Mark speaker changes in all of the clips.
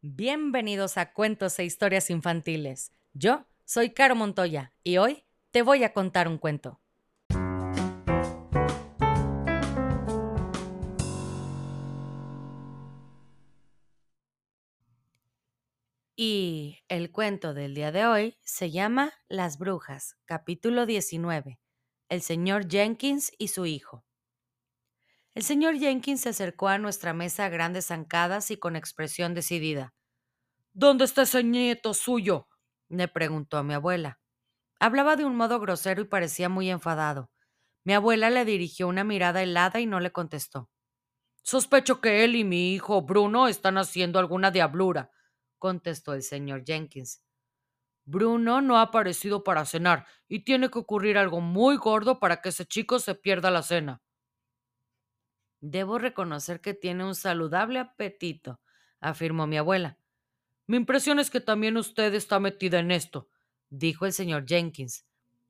Speaker 1: Bienvenidos a Cuentos e Historias Infantiles. Yo soy Caro Montoya y hoy te voy a contar un cuento. Y el cuento del día de hoy se llama Las Brujas, capítulo 19. El señor Jenkins y su hijo. El señor Jenkins se acercó a nuestra mesa a grandes zancadas y con expresión decidida. ¿Dónde está ese nieto suyo? le preguntó a mi abuela. Hablaba de un modo grosero y parecía muy enfadado. Mi abuela le dirigió una mirada helada y no le contestó. Sospecho que él y mi hijo Bruno están haciendo alguna diablura, contestó el señor Jenkins. Bruno no ha aparecido para cenar y tiene que ocurrir algo muy gordo para que ese chico se pierda la cena. Debo reconocer que tiene un saludable apetito, afirmó mi abuela. Mi impresión es que también usted está metida en esto, dijo el señor Jenkins.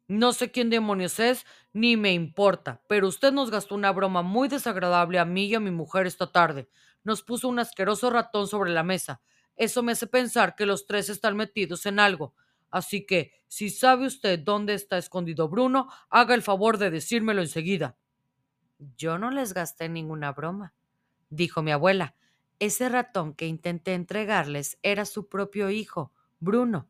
Speaker 1: No sé quién demonios es, ni me importa, pero usted nos gastó una broma muy desagradable a mí y a mi mujer esta tarde. Nos puso un asqueroso ratón sobre la mesa. Eso me hace pensar que los tres están metidos en algo. Así que, si sabe usted dónde está escondido Bruno, haga el favor de decírmelo enseguida. Yo no les gasté ninguna broma, dijo mi abuela. Ese ratón que intenté entregarles era su propio hijo, Bruno.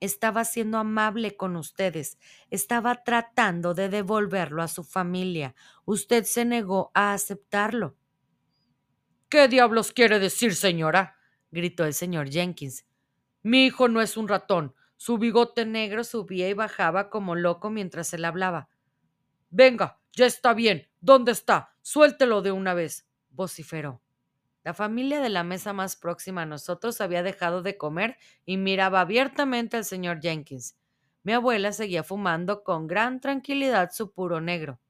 Speaker 1: Estaba siendo amable con ustedes, estaba tratando de devolverlo a su familia. Usted se negó a aceptarlo. ¿Qué diablos quiere decir, señora? gritó el señor Jenkins. Mi hijo no es un ratón. Su bigote negro subía y bajaba como loco mientras él hablaba. Venga, ya está bien. ¿Dónde está? Suéltelo de una vez, vociferó. La familia de la mesa más próxima a nosotros había dejado de comer y miraba abiertamente al señor Jenkins. Mi abuela seguía fumando con gran tranquilidad su puro negro.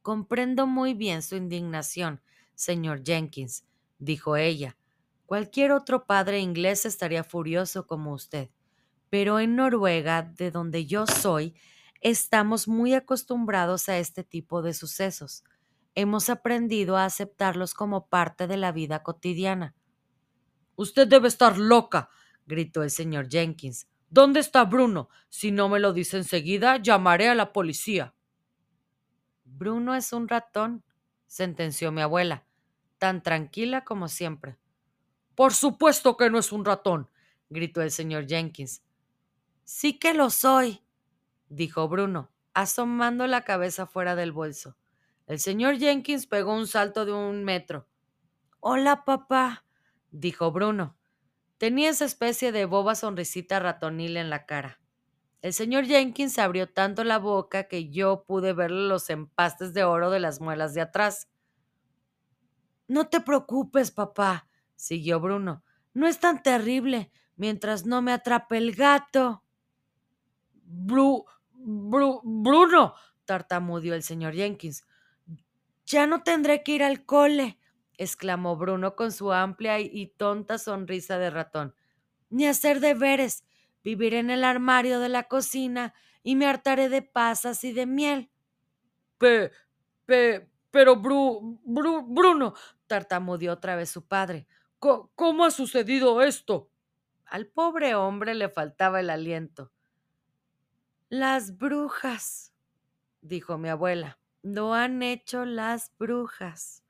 Speaker 1: Comprendo muy bien su indignación, señor Jenkins, dijo ella. Cualquier otro padre inglés estaría furioso como usted. Pero en Noruega, de donde yo soy, estamos muy acostumbrados a este tipo de sucesos. Hemos aprendido a aceptarlos como parte de la vida cotidiana. Usted debe estar loca, gritó el señor Jenkins. ¿Dónde está Bruno? Si no me lo dice enseguida, llamaré a la policía. Bruno es un ratón, sentenció mi abuela, tan tranquila como siempre. Por supuesto que no es un ratón, gritó el señor Jenkins. Sí que lo soy, dijo Bruno, asomando la cabeza fuera del bolso. El señor Jenkins pegó un salto de un metro. Hola, papá, dijo Bruno. Tenía esa especie de boba sonrisita ratonil en la cara. El señor Jenkins abrió tanto la boca que yo pude verle los empastes de oro de las muelas de atrás. No te preocupes, papá, siguió Bruno. No es tan terrible mientras no me atrape el gato. Bru, Bruno, tartamudeó el señor Jenkins. Ya no tendré que ir al cole, exclamó Bruno con su amplia y tonta sonrisa de ratón. Ni hacer deberes. Viviré en el armario de la cocina y me hartaré de pasas y de miel. Pe, pe, pero Bru, Bru, Bruno, tartamudeó otra vez su padre. ¿Cómo ha sucedido esto? Al pobre hombre le faltaba el aliento. Las brujas, dijo mi abuela. Lo han hecho las brujas.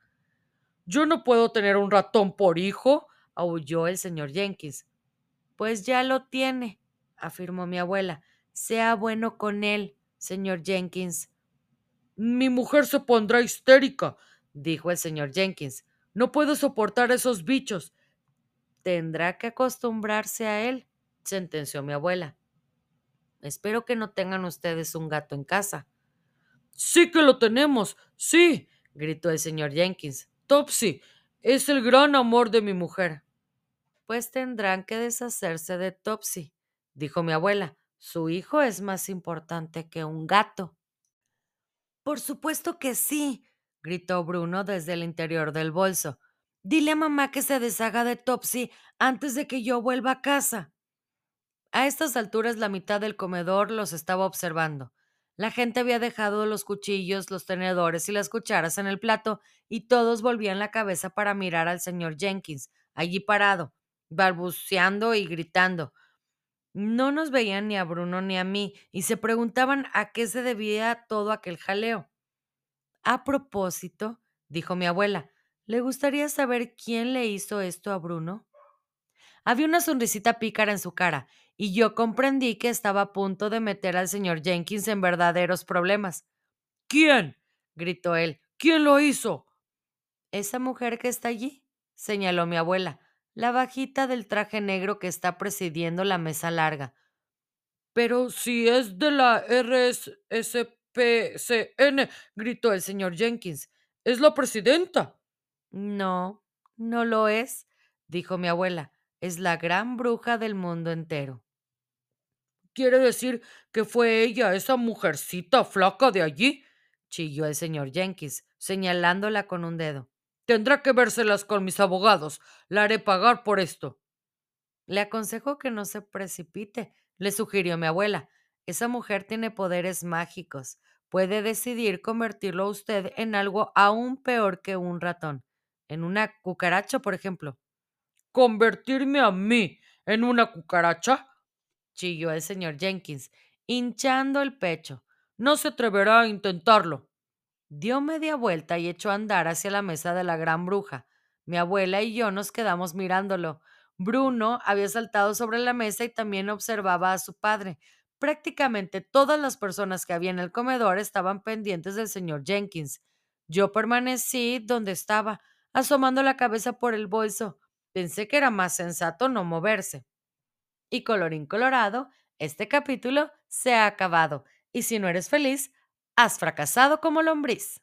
Speaker 1: Yo no puedo tener un ratón por hijo, aulló el señor Jenkins. Pues ya lo tiene, afirmó mi abuela. Sea bueno con él, señor Jenkins. Mi mujer se pondrá histérica, dijo el señor Jenkins. No puedo soportar esos bichos. Tendrá que acostumbrarse a él, sentenció mi abuela. Espero que no tengan ustedes un gato en casa. Sí que lo tenemos, sí, gritó el señor Jenkins. Topsy es el gran amor de mi mujer. Pues tendrán que deshacerse de Topsy, dijo mi abuela. Su hijo es más importante que un gato. Por supuesto que sí, gritó Bruno desde el interior del bolso. Dile a mamá que se deshaga de Topsy antes de que yo vuelva a casa. A estas alturas la mitad del comedor los estaba observando. La gente había dejado los cuchillos, los tenedores y las cucharas en el plato y todos volvían la cabeza para mirar al señor Jenkins, allí parado, balbuceando y gritando. No nos veían ni a Bruno ni a mí y se preguntaban a qué se debía todo aquel jaleo. A propósito, dijo mi abuela, ¿le gustaría saber quién le hizo esto a Bruno? Había una sonrisita pícara en su cara, y yo comprendí que estaba a punto de meter al señor Jenkins en verdaderos problemas. ¿Quién? gritó él. ¿Quién lo hizo? Esa mujer que está allí, señaló mi abuela, la bajita del traje negro que está presidiendo la mesa larga. Pero si es de la RSPCN, gritó el señor Jenkins. Es la presidenta. No, no lo es, dijo mi abuela es la gran bruja del mundo entero. ¿Quiere decir que fue ella, esa mujercita flaca de allí? chilló el señor Jenkins, señalándola con un dedo. Tendrá que vérselas con mis abogados. La haré pagar por esto. Le aconsejo que no se precipite, le sugirió mi abuela. Esa mujer tiene poderes mágicos. Puede decidir convertirlo a usted en algo aún peor que un ratón. En una cucaracha, por ejemplo. ¿Convertirme a mí en una cucaracha? Chilló el señor Jenkins, hinchando el pecho. No se atreverá a intentarlo. Dio media vuelta y echó a andar hacia la mesa de la gran bruja. Mi abuela y yo nos quedamos mirándolo. Bruno había saltado sobre la mesa y también observaba a su padre. Prácticamente todas las personas que había en el comedor estaban pendientes del señor Jenkins. Yo permanecí donde estaba, asomando la cabeza por el bolso. Pensé que era más sensato no moverse. Y colorín colorado, este capítulo se ha acabado. Y si no eres feliz, has fracasado como lombriz.